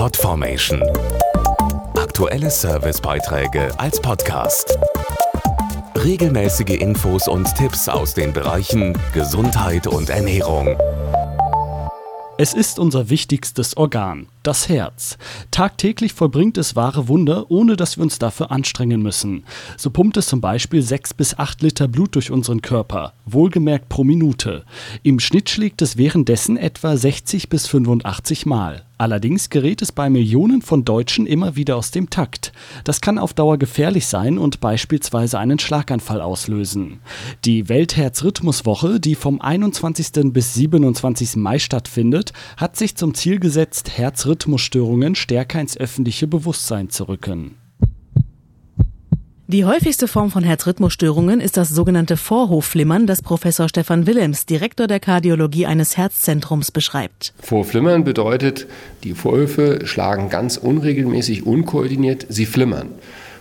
Podformation. Aktuelle Servicebeiträge als Podcast. Regelmäßige Infos und Tipps aus den Bereichen Gesundheit und Ernährung. Es ist unser wichtigstes Organ, das Herz. Tagtäglich vollbringt es wahre Wunder, ohne dass wir uns dafür anstrengen müssen. So pumpt es zum Beispiel 6 bis 8 Liter Blut durch unseren Körper, wohlgemerkt pro Minute. Im Schnitt schlägt es währenddessen etwa 60 bis 85 Mal. Allerdings gerät es bei Millionen von Deutschen immer wieder aus dem Takt. Das kann auf Dauer gefährlich sein und beispielsweise einen Schlaganfall auslösen. Die Weltherzrhythmuswoche, die vom 21. bis 27. Mai stattfindet, hat sich zum Ziel gesetzt, Herzrhythmusstörungen stärker ins öffentliche Bewusstsein zu rücken. Die häufigste Form von Herzrhythmusstörungen ist das sogenannte Vorhofflimmern, das Professor Stefan Willems, Direktor der Kardiologie eines Herzzentrums, beschreibt. Vorflimmern bedeutet, die Vorhöfe schlagen ganz unregelmäßig, unkoordiniert, sie flimmern.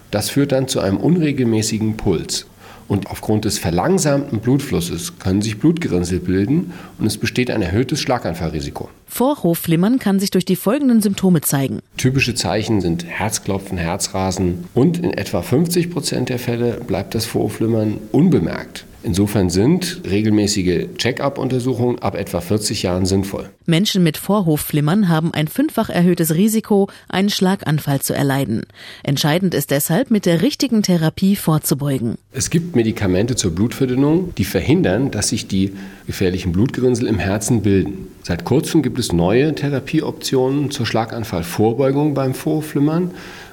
Das führt dann zu einem unregelmäßigen Puls. Und aufgrund des verlangsamten Blutflusses können sich Blutgerinnsel bilden und es besteht ein erhöhtes Schlaganfallrisiko. Vorhofflimmern kann sich durch die folgenden Symptome zeigen. Typische Zeichen sind Herzklopfen, Herzrasen und in etwa 50 Prozent der Fälle bleibt das Vorhofflimmern unbemerkt. Insofern sind regelmäßige Check-up-Untersuchungen ab etwa 40 Jahren sinnvoll. Menschen mit Vorhofflimmern haben ein fünffach erhöhtes Risiko, einen Schlaganfall zu erleiden. Entscheidend ist deshalb, mit der richtigen Therapie vorzubeugen. Es gibt Medikamente zur Blutverdünnung, die verhindern, dass sich die gefährlichen Blutgerinnsel im Herzen bilden. Seit kurzem gibt es neue Therapieoptionen zur Schlaganfallvorbeugung beim Vorhofflimmern.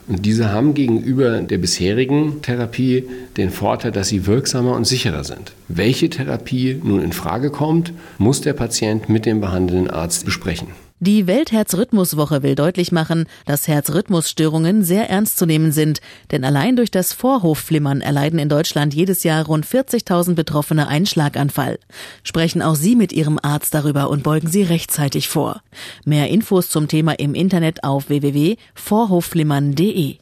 Und diese haben gegenüber der bisherigen Therapie den Vorteil, dass sie wirksamer und sicherer sind. Welche Therapie nun in Frage kommt, muss der Patient mit dem behandelnden Arzt besprechen. Die Weltherzrhythmuswoche will deutlich machen, dass Herzrhythmusstörungen sehr ernst zu nehmen sind, denn allein durch das Vorhofflimmern erleiden in Deutschland jedes Jahr rund 40.000 Betroffene einen Schlaganfall. Sprechen auch Sie mit Ihrem Arzt darüber und beugen Sie rechtzeitig vor. Mehr Infos zum Thema im Internet auf www.vorhofflimmern.de.